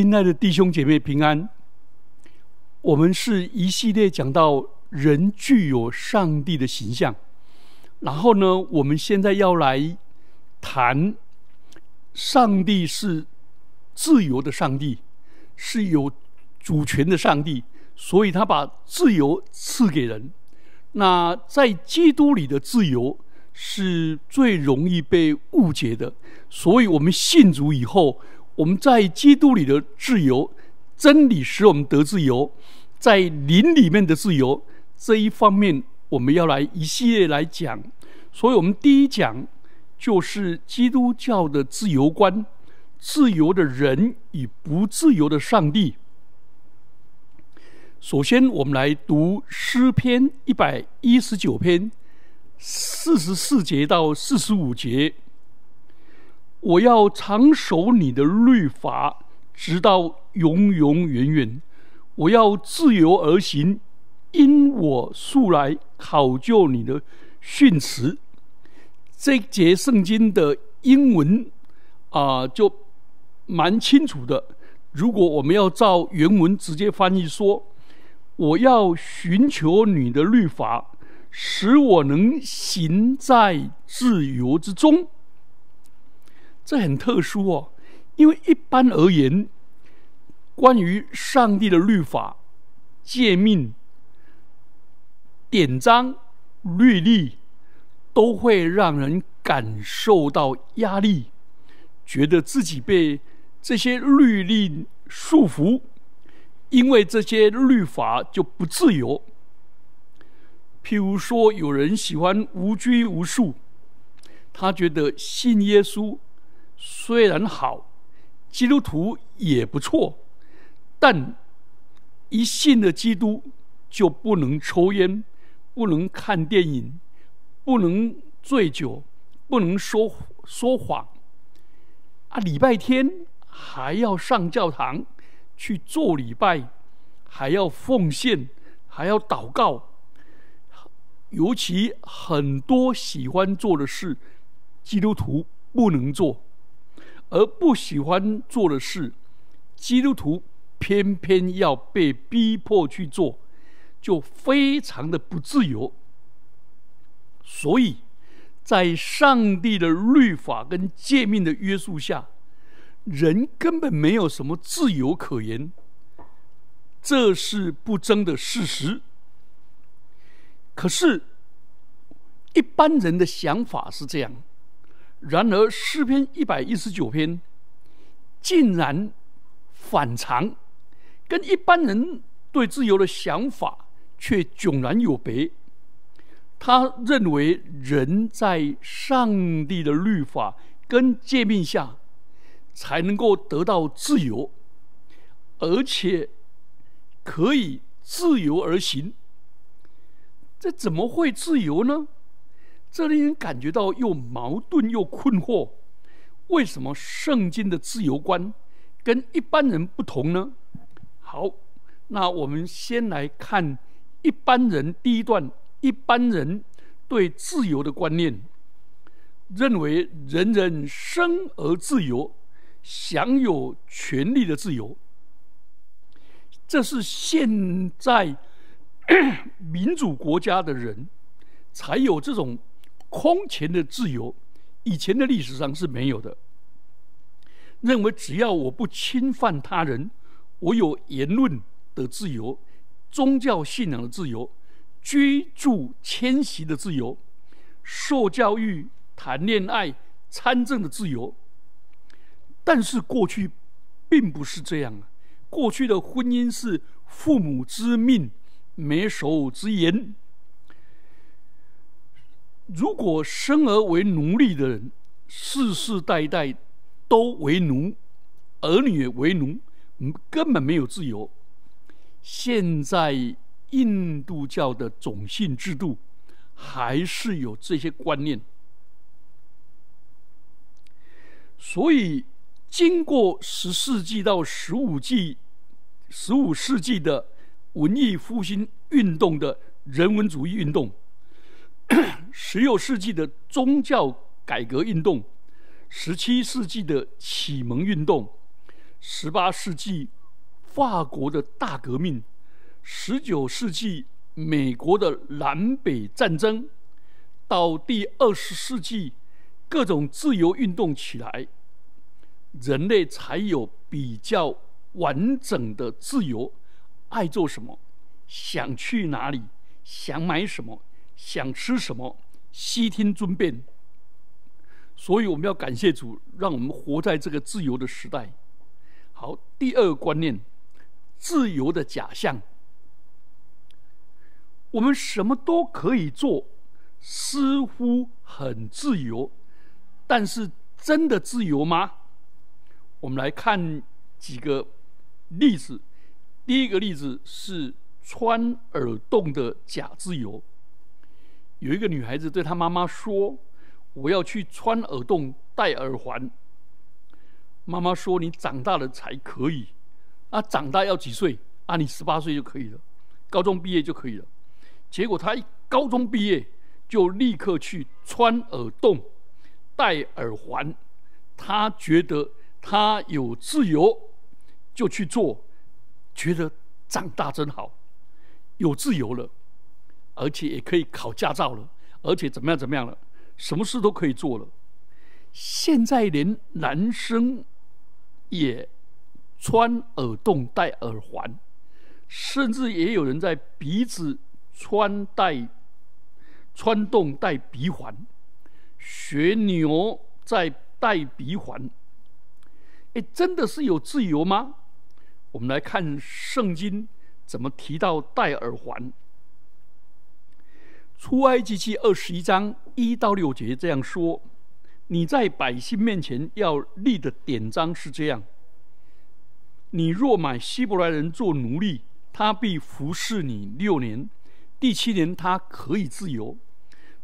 亲爱的弟兄姐妹平安。我们是一系列讲到人具有上帝的形象，然后呢，我们现在要来谈上帝是自由的上帝，是有主权的上帝，所以他把自由赐给人。那在基督里的自由是最容易被误解的，所以我们信主以后。我们在基督里的自由，真理使我们得自由，在灵里面的自由这一方面，我们要来一系列来讲。所以，我们第一讲就是基督教的自由观：自由的人与不自由的上帝。首先，我们来读诗篇一百一十九篇四十四节到四十五节。我要长守你的律法，直到永永远远。我要自由而行，因我素来考究你的训词。这节圣经的英文啊，就蛮清楚的。如果我们要照原文直接翻译说，我要寻求你的律法，使我能行在自由之中。这很特殊哦，因为一般而言，关于上帝的律法、诫命、典章、律例，都会让人感受到压力，觉得自己被这些律例束缚，因为这些律法就不自由。譬如说，有人喜欢无拘无束，他觉得信耶稣。虽然好，基督徒也不错，但一信了基督就不能抽烟，不能看电影，不能醉酒，不能说说谎。啊，礼拜天还要上教堂去做礼拜，还要奉献，还要祷告。尤其很多喜欢做的事，基督徒不能做。而不喜欢做的事，基督徒偏偏要被逼迫去做，就非常的不自由。所以，在上帝的律法跟诫命的约束下，人根本没有什么自由可言，这是不争的事实。可是，一般人的想法是这样。然而诗篇一百一十九篇竟然反常，跟一般人对自由的想法却迥然有别。他认为人在上帝的律法跟诫命下才能够得到自由，而且可以自由而行。这怎么会自由呢？这令人感觉到又矛盾又困惑。为什么圣经的自由观跟一般人不同呢？好，那我们先来看一般人第一段。一般人对自由的观念，认为人人生而自由，享有权利的自由。这是现在 民主国家的人才有这种。空前的自由，以前的历史上是没有的。认为只要我不侵犯他人，我有言论的自由、宗教信仰的自由、居住迁徙的自由、受教育、谈恋爱、参政的自由。但是过去并不是这样啊！过去的婚姻是父母之命、媒妁之言。如果生而为奴隶的人，世世代代都为奴，儿女为奴，根本没有自由。现在印度教的种姓制度还是有这些观念，所以经过十世纪到十五纪、十五世纪的文艺复兴运动的人文主义运动。十六世纪的宗教改革运动，十七世纪的启蒙运动，十八世纪法国的大革命，十九世纪美国的南北战争，到第二十世纪各种自由运动起来，人类才有比较完整的自由，爱做什么，想去哪里，想买什么，想吃什么，悉听尊便。所以我们要感谢主，让我们活在这个自由的时代。好，第二个观念，自由的假象。我们什么都可以做，似乎很自由，但是真的自由吗？我们来看几个例子。第一个例子是穿耳洞的假自由。有一个女孩子对她妈妈说。我要去穿耳洞、戴耳环。妈妈说：“你长大了才可以。”啊，长大要几岁？啊，你十八岁就可以了，高中毕业就可以了。结果她一高中毕业就立刻去穿耳洞、戴耳环。她觉得她有自由，就去做，觉得长大真好，有自由了，而且也可以考驾照了，而且怎么样怎么样了。什么事都可以做了。现在连男生也穿耳洞、戴耳环，甚至也有人在鼻子穿戴穿洞、戴鼻环，学牛在戴鼻环。哎，真的是有自由吗？我们来看圣经怎么提到戴耳环。出埃及记二十一章一到六节这样说：你在百姓面前要立的典章是这样。你若买希伯来人做奴隶，他必服侍你六年，第七年他可以自由，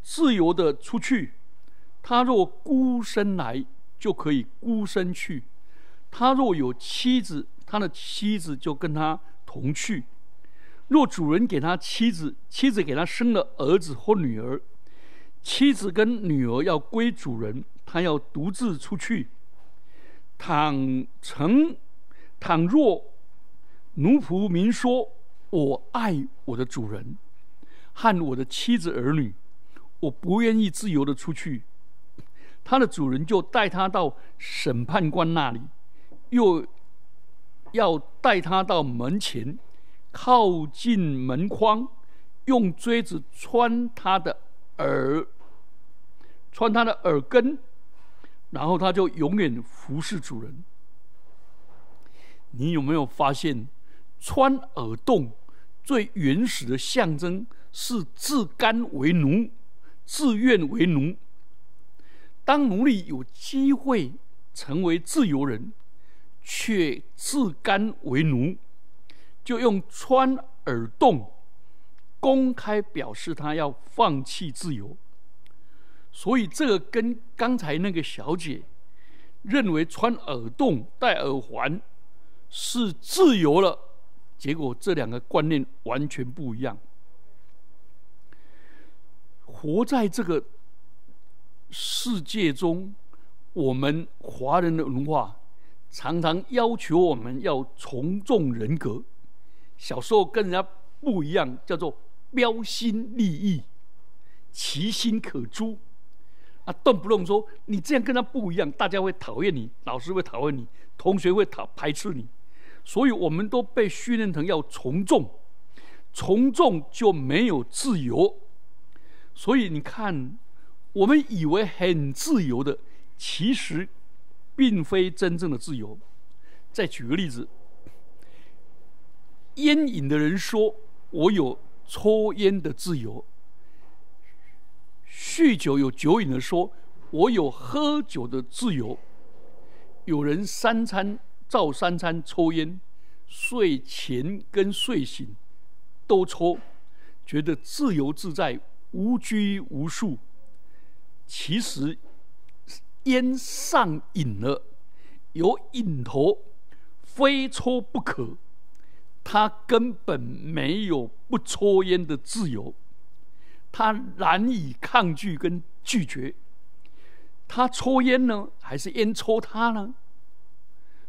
自由的出去。他若孤身来，就可以孤身去；他若有妻子，他的妻子就跟他同去。若主人给他妻子，妻子给他生了儿子或女儿，妻子跟女儿要归主人，他要独自出去。倘成，倘若奴仆明说：“我爱我的主人和我的妻子儿女，我不愿意自由的出去。”他的主人就带他到审判官那里，又要带他到门前。靠近门框，用锥子穿他的耳，穿他的耳根，然后他就永远服侍主人。你有没有发现，穿耳洞最原始的象征是自甘为奴、自愿为奴？当奴隶有机会成为自由人，却自甘为奴。就用穿耳洞公开表示他要放弃自由，所以这个跟刚才那个小姐认为穿耳洞戴耳环是自由了，结果这两个观念完全不一样。活在这个世界中，我们华人的文化常常要求我们要从众人格。小时候跟人家不一样，叫做标新立异、其心可诛啊，动不动说你这样跟他不一样，大家会讨厌你，老师会讨厌你，同学会讨排斥你，所以我们都被训练成要从众，从众就没有自由。所以你看，我们以为很自由的，其实并非真正的自由。再举个例子。烟瘾的人说：“我有抽烟的自由。”酗酒有酒瘾的说：“我有喝酒的自由。”有人三餐照三餐抽烟，睡前跟睡醒都抽，觉得自由自在、无拘无束。其实烟上瘾了，有瘾头，非抽不可。他根本没有不抽烟的自由，他难以抗拒跟拒绝。他抽烟呢，还是烟抽他呢？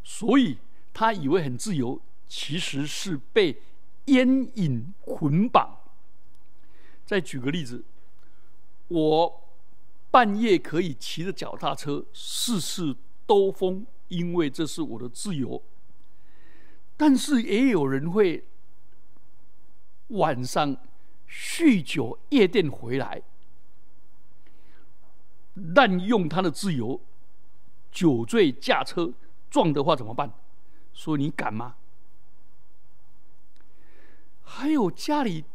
所以他以为很自由，其实是被烟瘾捆绑。再举个例子，我半夜可以骑着脚踏车四处兜风，因为这是我的自由。但是也有人会晚上酗酒夜店回来，滥用他的自由，酒醉驾车撞的话怎么办？说你敢吗？还有家里。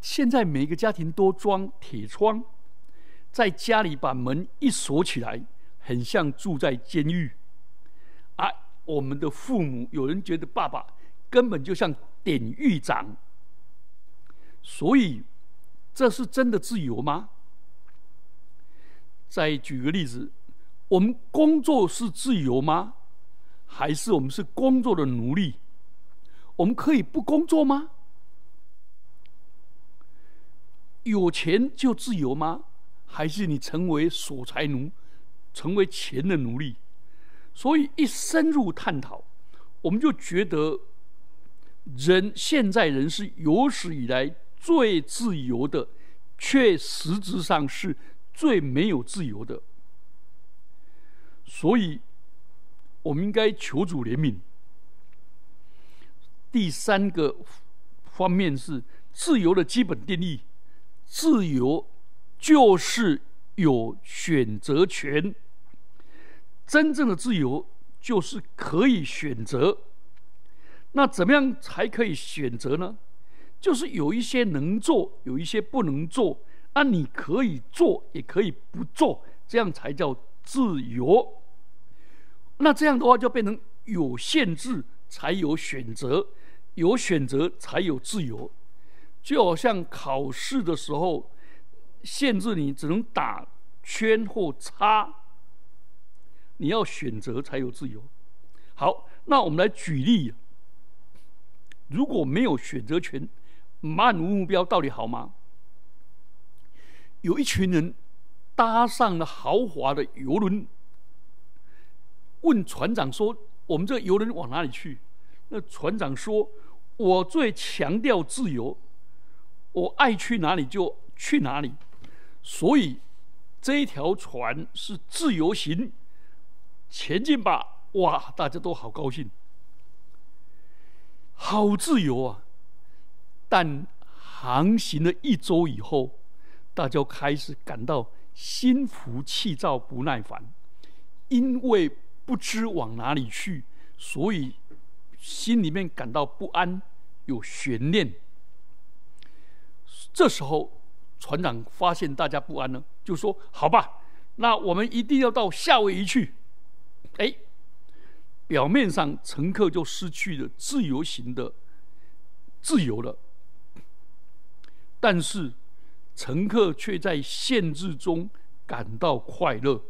现在每个家庭都装铁窗，在家里把门一锁起来，很像住在监狱。我们的父母有人觉得爸爸根本就像典狱长，所以这是真的自由吗？再举个例子，我们工作是自由吗？还是我们是工作的奴隶？我们可以不工作吗？有钱就自由吗？还是你成为守财奴，成为钱的奴隶？所以一深入探讨，我们就觉得人现在人是有史以来最自由的，却实质上是最没有自由的。所以，我们应该求主怜悯。第三个方面是自由的基本定义。自由就是有选择权。真正的自由就是可以选择。那怎么样才可以选择呢？就是有一些能做，有一些不能做。那你可以做，也可以不做，这样才叫自由。那这样的话，就变成有限制才有选择，有选择才有自由。就好像考试的时候，限制你只能打圈或叉，你要选择才有自由。好，那我们来举例：如果没有选择权，漫无目标，到底好吗？有一群人搭上了豪华的游轮，问船长说：“我们这游轮往哪里去？”那船长说：“我最强调自由。”我爱去哪里就去哪里，所以这一条船是自由行，前进吧！哇，大家都好高兴，好自由啊！但航行了一周以后，大家开始感到心浮气躁、不耐烦，因为不知往哪里去，所以心里面感到不安，有悬念。这时候，船长发现大家不安了，就说：“好吧，那我们一定要到夏威夷去。”哎，表面上乘客就失去了自由行的自由了，但是乘客却在限制中感到快乐。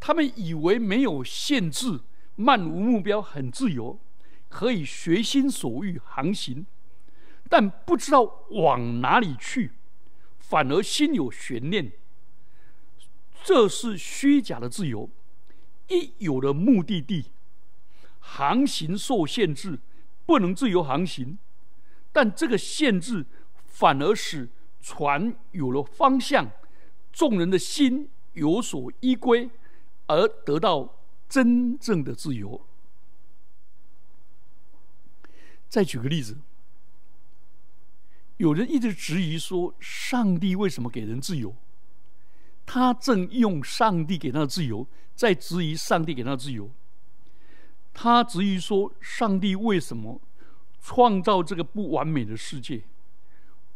他们以为没有限制、漫无目标、很自由，可以随心所欲航行。但不知道往哪里去，反而心有悬念。这是虚假的自由。一有了目的地，航行受限制，不能自由航行。但这个限制反而使船有了方向，众人的心有所依归，而得到真正的自由。再举个例子。有人一直质疑说：“上帝为什么给人自由？”他正用上帝给他的自由，在质疑上帝给他的自由。他质疑说：“上帝为什么创造这个不完美的世界？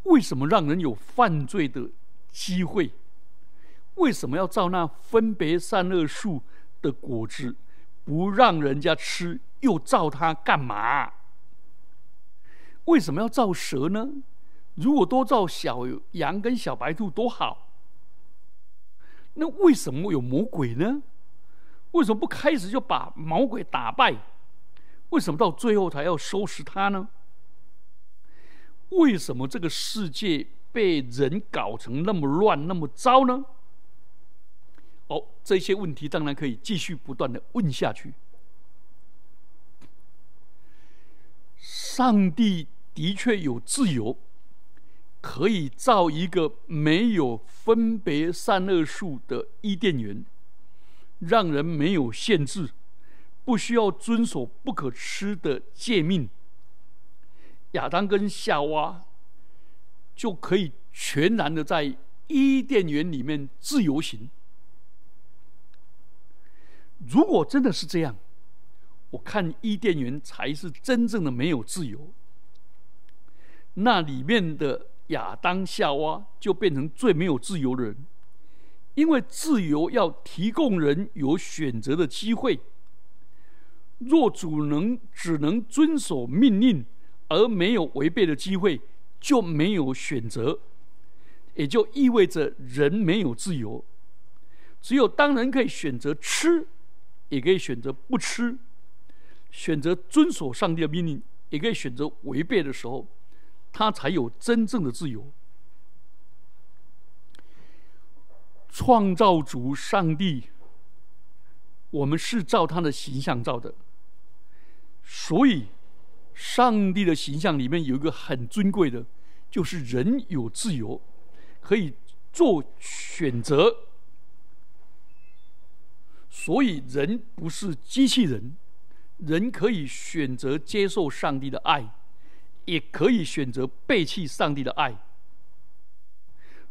为什么让人有犯罪的机会？为什么要造那分别善恶树的果子，不让人家吃，又造它干嘛？为什么要造蛇呢？”如果多造小羊跟小白兔多好，那为什么有魔鬼呢？为什么不开始就把魔鬼打败？为什么到最后才要收拾他呢？为什么这个世界被人搞成那么乱、那么糟呢？哦，这些问题当然可以继续不断的问下去。上帝的确有自由，可以造一个没有分别善恶树的伊甸园，让人没有限制，不需要遵守不可吃的诫命。亚当跟夏娃就可以全然的在伊甸园里面自由行。如果真的是这样，我看伊甸园才是真正的没有自由。那里面的亚当夏娃就变成最没有自由的人，因为自由要提供人有选择的机会。若主能只能遵守命令，而没有违背的机会，就没有选择，也就意味着人没有自由。只有当人可以选择吃，也可以选择不吃，选择遵守上帝的命令，也可以选择违背的时候，他才有真正的自由。创造主上帝，我们是照他的形象造的，所以。上帝的形象里面有一个很尊贵的，就是人有自由，可以做选择。所以人不是机器人，人可以选择接受上帝的爱，也可以选择背弃上帝的爱。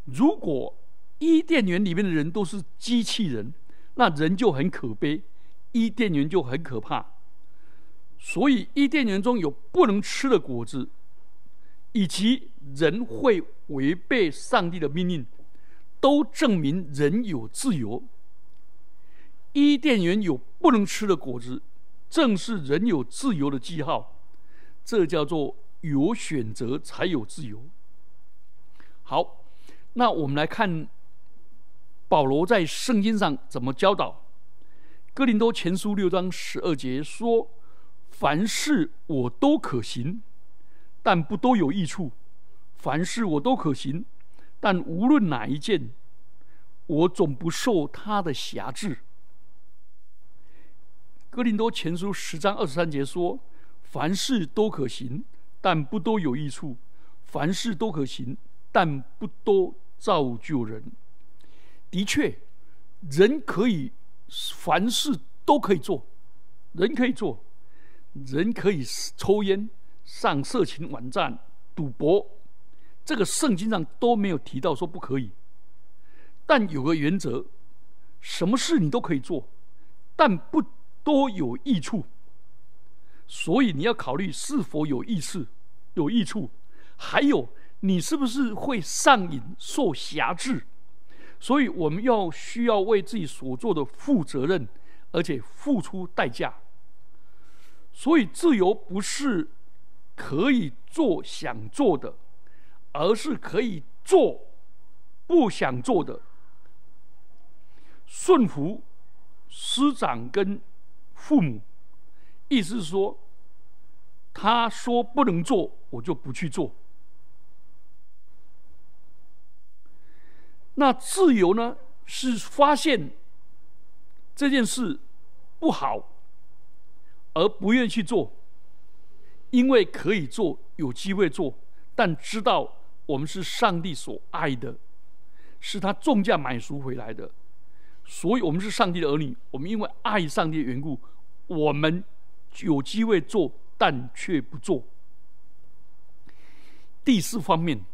如果伊甸园里面的人都是机器人，那人就很可悲，伊甸园就很可怕。所以，伊甸园中有不能吃的果子，以及人会违背上帝的命令，都证明人有自由。伊甸园有不能吃的果子，正是人有自由的记号。这叫做有选择才有自由。好，那我们来看保罗在圣经上怎么教导。哥林多前书六章十二节说。凡事我都可行，但不都有益处；凡事我都可行，但无论哪一件，我总不受他的辖制。哥林多前书十章二十三节说：“凡事都可行，但不都有益处；凡事都可行，但不都造就人。”的确，人可以凡事都可以做，人可以做。人可以抽烟、上色情网站、赌博，这个圣经上都没有提到说不可以。但有个原则，什么事你都可以做，但不多有益处。所以你要考虑是否有益处，有益处，还有你是不是会上瘾、受辖制。所以我们要需要为自己所做的负责任，而且付出代价。所以，自由不是可以做想做的，而是可以做不想做的。顺服师长跟父母，意思是说，他说不能做，我就不去做。那自由呢？是发现这件事不好。而不愿去做，因为可以做，有机会做，但知道我们是上帝所爱的，是他重价买赎回来的，所以我们是上帝的儿女。我们因为爱上帝的缘故，我们有机会做，但却不做。第四方面，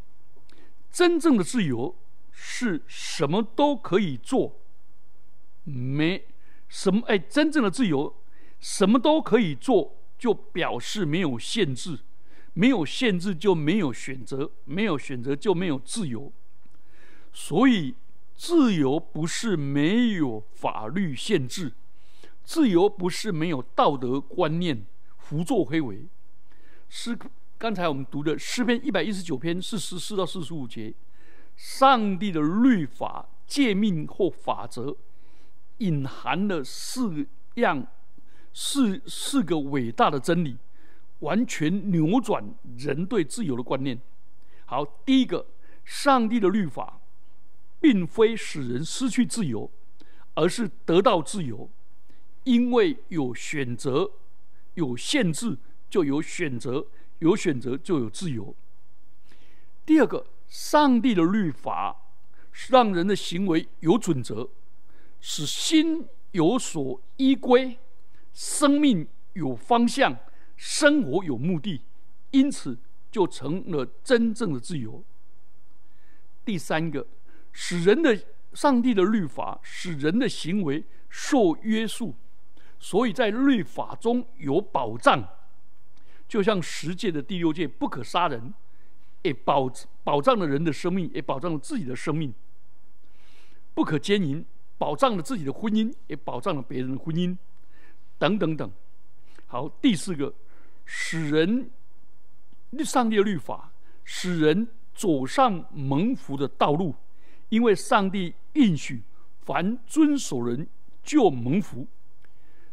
真正的自由是什么都可以做，没什么哎，真正的自由。什么都可以做，就表示没有限制；没有限制就没有选择，没有选择就没有自由。所以，自由不是没有法律限制，自由不是没有道德观念胡作非为。诗刚才我们读的诗篇一百一十九篇四十四到四十五节，上帝的律法、诫命或法则，隐含了四样。四四个伟大的真理，完全扭转人对自由的观念。好，第一个，上帝的律法，并非使人失去自由，而是得到自由，因为有选择，有限制就有选择，有选择就有自由。第二个，上帝的律法是让人的行为有准则，使心有所依归，生命有方向，生活有目的，因此就成了真正的自由。第三个，使人的上帝的律法使人的行为受约束，所以在律法中有保障。就像十诫的第六诫不可杀人，也保保障了人的生命，也保障了自己的生命。不可奸淫，保障了自己的婚姻，也保障了别人的婚姻，等等等。好，第四个，使人上帝的律法使人。走上蒙福的道路，因为上帝应许凡遵守人就蒙福。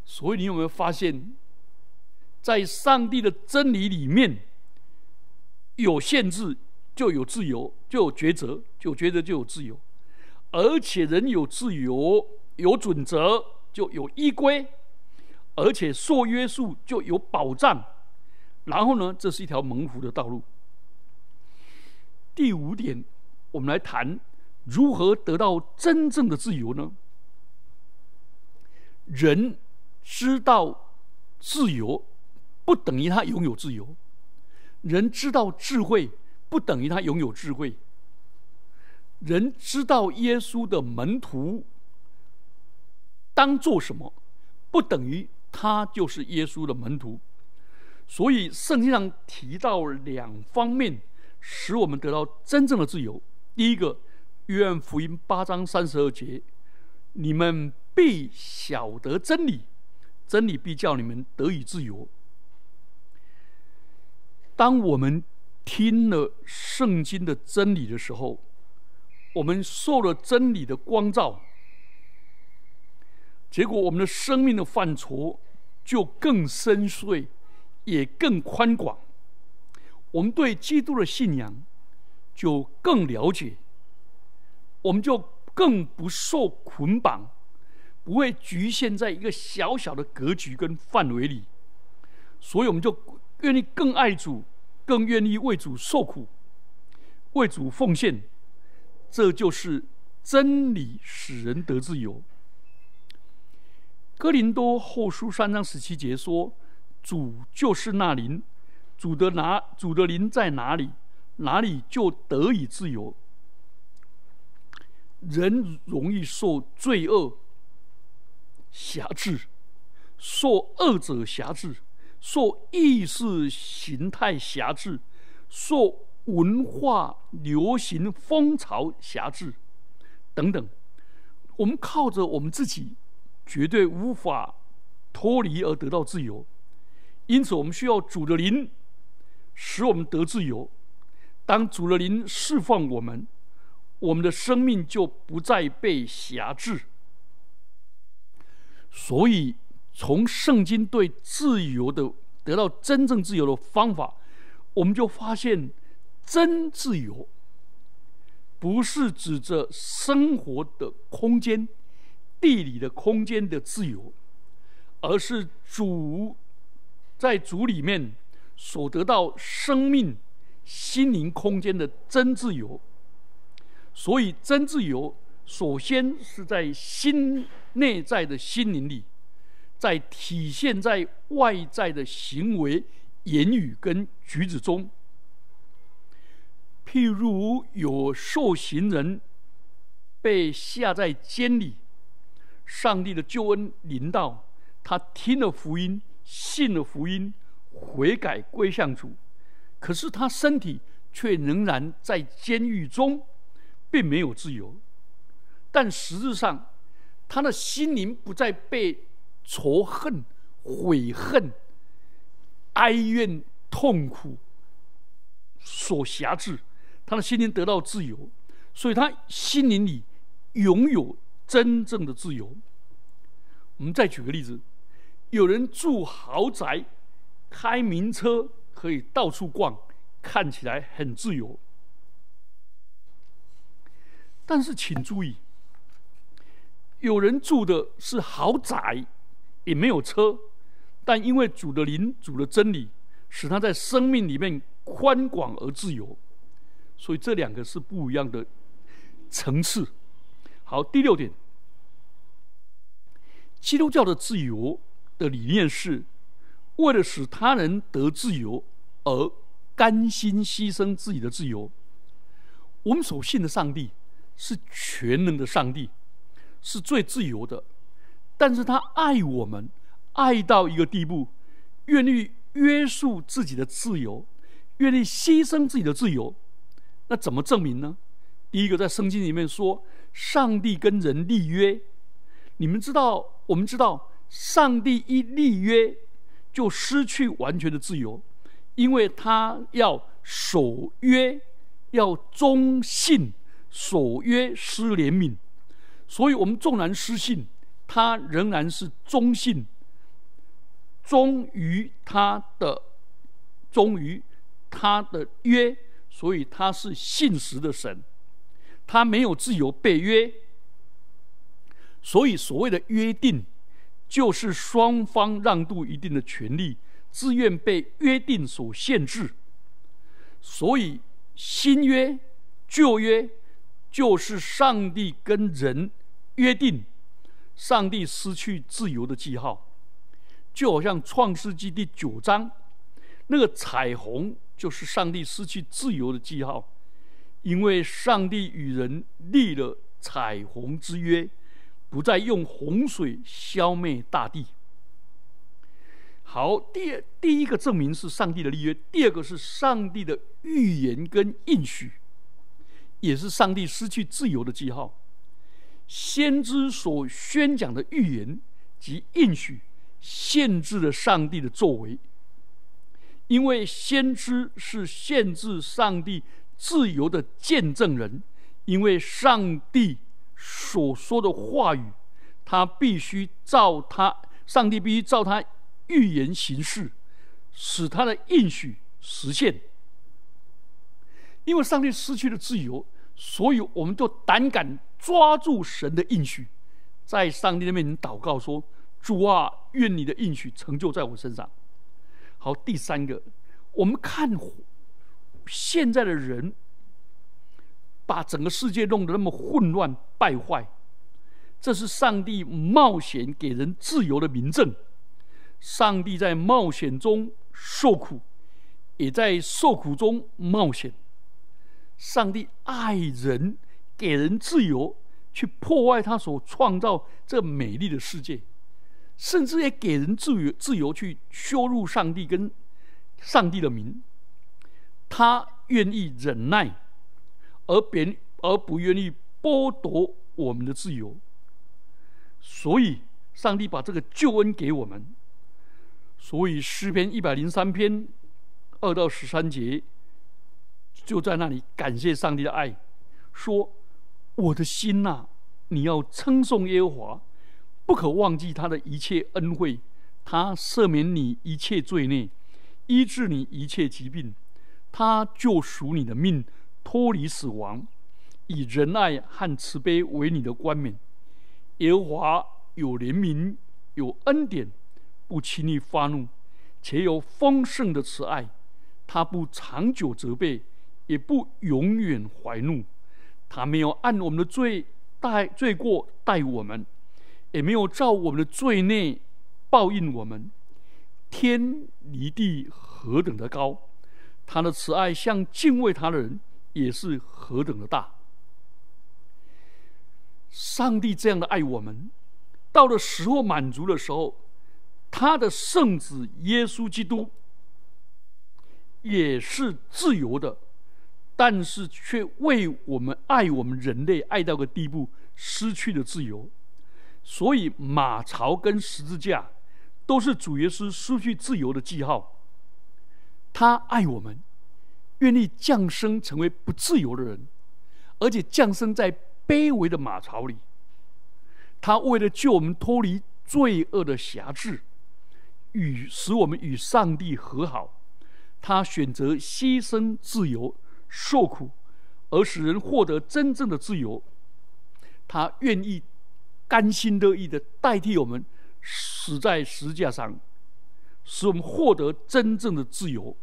所以你有没有发现，在上帝的真理里面，有限制就有自由，就有抉择，就抉择就有自由。而且人有自由，有准则，就有依规，而且受约束就有保障。然后呢，这是一条蒙福的道路。第五点，我们来谈如何得到真正的自由呢？人知道自由，不等于他拥有自由；人知道智慧，不等于他拥有智慧；人知道耶稣的门徒当做什么，不等于他就是耶稣的门徒。所以圣经上提到两方面。使我们得到真正的自由。第一个，约翰福音八章三十二节：“你们必晓得真理，真理必叫你们得以自由。”当我们听了圣经的真理的时候，我们受了真理的光照，结果我们的生命的范畴就更深邃，也更宽广。我们对基督的信仰就更了解，我们就更不受捆绑，不会局限在一个小小的格局跟范围里，所以我们就愿意更爱主，更愿意为主受苦，为主奉献。这就是真理使人得自由。哥林多后书三章十七节说：“主就是那灵。”主的哪主的灵在哪里，哪里就得以自由。人容易受罪恶辖制，受恶者辖制，受意识形态辖制，受文化流行风潮辖制，等等。我们靠着我们自己，绝对无法脱离而得到自由。因此，我们需要主的灵。使我们得自由。当主的灵释放我们，我们的生命就不再被辖制。所以，从圣经对自由的得到真正自由的方法，我们就发现，真自由不是指着生活的空间、地理的空间的自由，而是主在主里面。所得到生命、心灵空间的真自由，所以真自由首先是在心内在的心灵里，在体现在外在的行为、言语跟举止中。譬如有受刑人被下在监里，上帝的救恩临到他，听了福音，信了福音。悔改归向主，可是他身体却仍然在监狱中，并没有自由。但实质上，他的心灵不再被仇恨、悔恨、哀怨、痛苦所辖制，他的心灵得到自由，所以他心灵里拥有真正的自由。我们再举个例子，有人住豪宅。开名车可以到处逛，看起来很自由。但是请注意，有人住的是豪宅，也没有车，但因为主的灵、主的真理，使他在生命里面宽广而自由。所以这两个是不一样的层次。好，第六点，基督教的自由的理念是为了使他人得自由而甘心牺牲自己的自由。我们所信的上帝是全能的上帝，是最自由的，但是他爱我们，爱到一个地步，愿意约束自己的自由，愿意牺牲自己的自由。那怎么证明呢？第一个，在圣经里面说，上帝跟人立约。你们知道，我们知道，上帝一立约就失去完全的自由，因为他要守约，要忠信，守约失怜悯。所以，我们纵然失信，他仍然是忠信，忠于他的，忠于他的约。所以他是信实的神，他没有自由被约。所以所谓的约定，就是双方让渡一定的权利，自愿被约定所限制。所以新约、旧约，就是上帝跟人约定，上帝失去自由的记号，就好像创世纪第九章那个彩虹。就是上帝失去自由的记号，因为上帝与人立了彩虹之约，不再用洪水消灭大地。好，第第一个证明是上帝的立约，第二个是上帝的预言跟应许，也是上帝失去自由的记号。先知所宣讲的预言及应许，限制了上帝的作为。因为先知是限制上帝自由的见证人，因为上帝所说的话语，他必须照他，上帝必须照他预言行事，使他的应许实现。因为上帝失去了自由，所以我们就胆敢抓住神的应许，在上帝的面前祷告说：“主啊，愿你的应许成就在我身上。”好，第三个，我们看现在的人把整个世界弄得那么混乱败坏，这是上帝冒险给人自由的明证。上帝在冒险中受苦，也在受苦中冒险。上帝爱人，给人自由，去破坏他所创造这美丽的世界。甚至也给人自由，自由去羞辱上帝跟上帝的名。他愿意忍耐，而别人而不愿意剥夺我们的自由。所以，上帝把这个救恩给我们。所以，诗篇一百零三篇二到十三节，就在那里感谢上帝的爱，说：“我的心呐，你要称颂耶和华。”不可忘记他的一切恩惠，他赦免你一切罪孽，医治你一切疾病，他救赎你的命，脱离死亡，以仁爱和慈悲为你的冠冕。耶和华有怜悯，有恩典，不轻易发怒，且有丰盛的慈爱。他不长久责备，也不永远怀怒。他没有按我们的罪待罪过待我们。也没有照我们的罪孽报应我们。天离地何等的高，他的慈爱向敬畏他的人也是何等的大。上帝这样的爱我们，到了时候满足的时候，他的圣子耶稣基督也是自由的，但是却为我们爱我们人类爱到个地步，失去了自由。所以马槽跟十字架都是主耶稣失去自由的记号。他爱我们，愿意降生成为不自由的人，而且降生在卑微的马槽里。他为了救我们脱离罪恶的辖制，与使我们与上帝和好，他选择牺牲自由、受苦，而使人获得真正的自由。他愿意。甘心乐意的代替我们死在石架上，使我们获得真正的自由，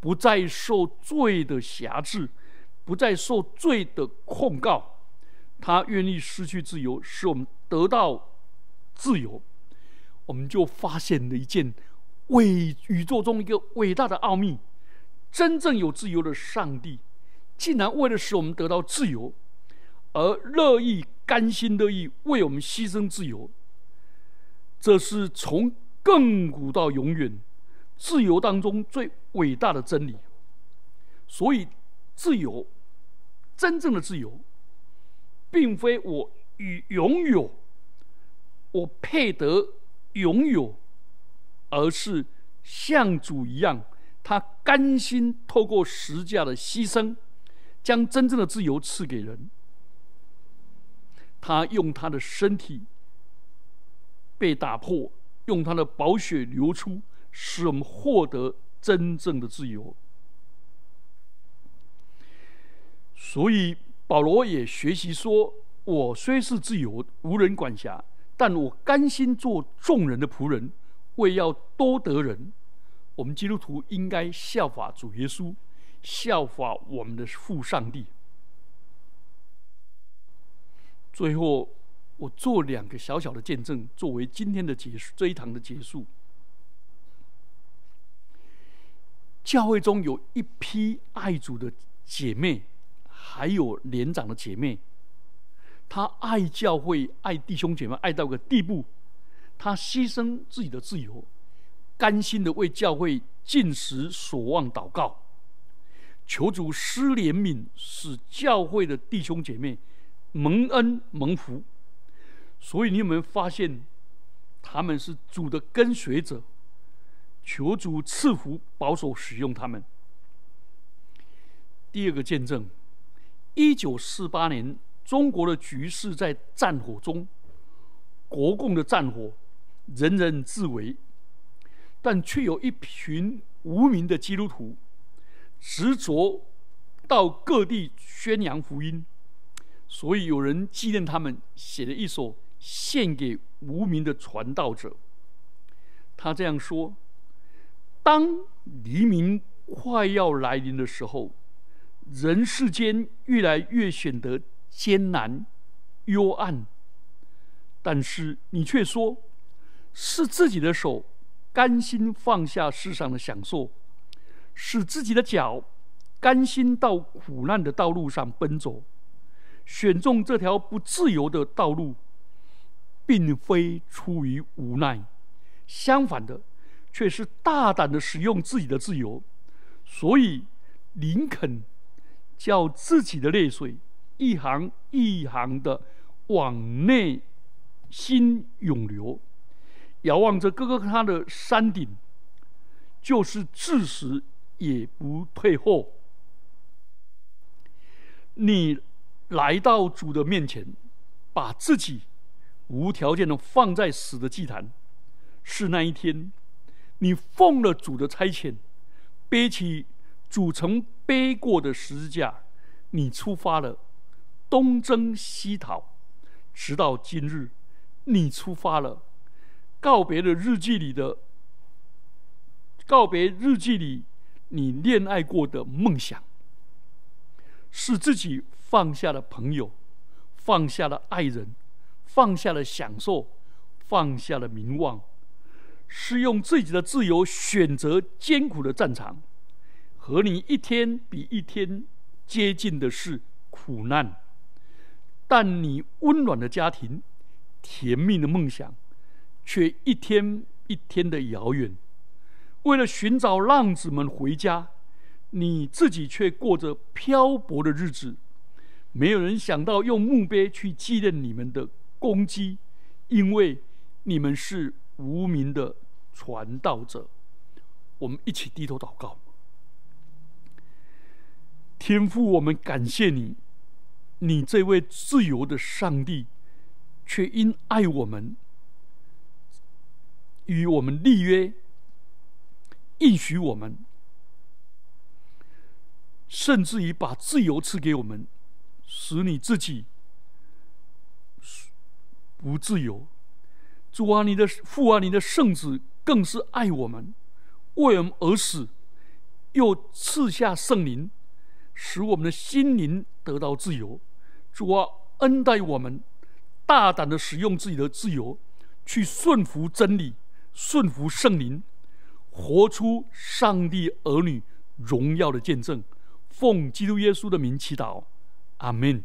不再受罪的辖制，不再受罪的控告。他愿意失去自由，使我们得到自由。我们就发现了一件伟宇宙中一个伟大的奥秘：真正有自由的上帝，竟然为了使我们得到自由，而乐意、甘心乐意为我们牺牲自由。这是从亘古到永远自由当中最伟大的真理。所以，自由，真正的自由，并非我与拥有，我配得。拥有，而是像主一样，他甘心透过十架的牺牲，将真正的自由赐给人。他用他的身体被打破，用他的宝血流出，使我们获得真正的自由。所以保罗也学习说：“我虽是自由，无人管辖。”但我甘心做众人的仆人，为要多得人。我们基督徒应该效法主耶稣，效法我们的父上帝。最后，我做两个小小的见证，作为今天的结束，这一堂的结束。教会中有一批爱主的姐妹，还有年长的姐妹。她爱教会，爱弟兄姐妹，爱到个地步，她牺牲自己的自由，甘心的为教会进食、所望、祷告，求主施怜悯，使教会的弟兄姐妹蒙恩蒙福。所以你有没有发现，他们是主的跟随者？求主赐福，保守使用他们。第二个见证，一九四八年。中国的局势在战火中，国共的战火，人人自危，但却有一群无名的基督徒，执着到各地宣扬福音，所以有人纪念他们，写了一首献给无名的传道者。他这样说：当黎明快要来临的时候，人世间越来越显得。艰难、幽暗，但是你却说，是自己的手甘心放下世上的享受，使自己的脚甘心到苦难的道路上奔走，选中这条不自由的道路，并非出于无奈，相反的，却是大胆的使用自己的自由。所以，林肯叫自己的泪水。一行一行的往内心涌流，遥望着哥哥他的山顶，就是至死也不退后。你来到主的面前，把自己无条件的放在死的祭坛，是那一天，你奉了主的差遣，背起主曾背过的十字架，你出发了。东征西讨，直到今日，你出发了，告别了日记里的，告别日记里你恋爱过的梦想，是自己放下了朋友，放下了爱人，放下了享受，放下了名望，是用自己的自由选择艰苦的战场，和你一天比一天接近的是苦难。但你温暖的家庭、甜蜜的梦想，却一天一天的遥远。为了寻找浪子们回家，你自己却过着漂泊的日子。没有人想到用墓碑去纪念你们的功绩，因为你们是无名的传道者。我们一起低头祷告，天父，我们感谢你。你这位自由的上帝，却因爱我们，与我们立约，应许我们，甚至于把自由赐给我们，使你自己不自由。主啊，你的父啊，你的圣子更是爱我们，为我们而死，又赐下圣灵，使我们的心灵得到自由。主啊，恩待我们，大胆的使用自己的自由，去顺服真理，顺服圣灵，活出上帝儿女荣耀的见证。奉基督耶稣的名祈祷，阿门。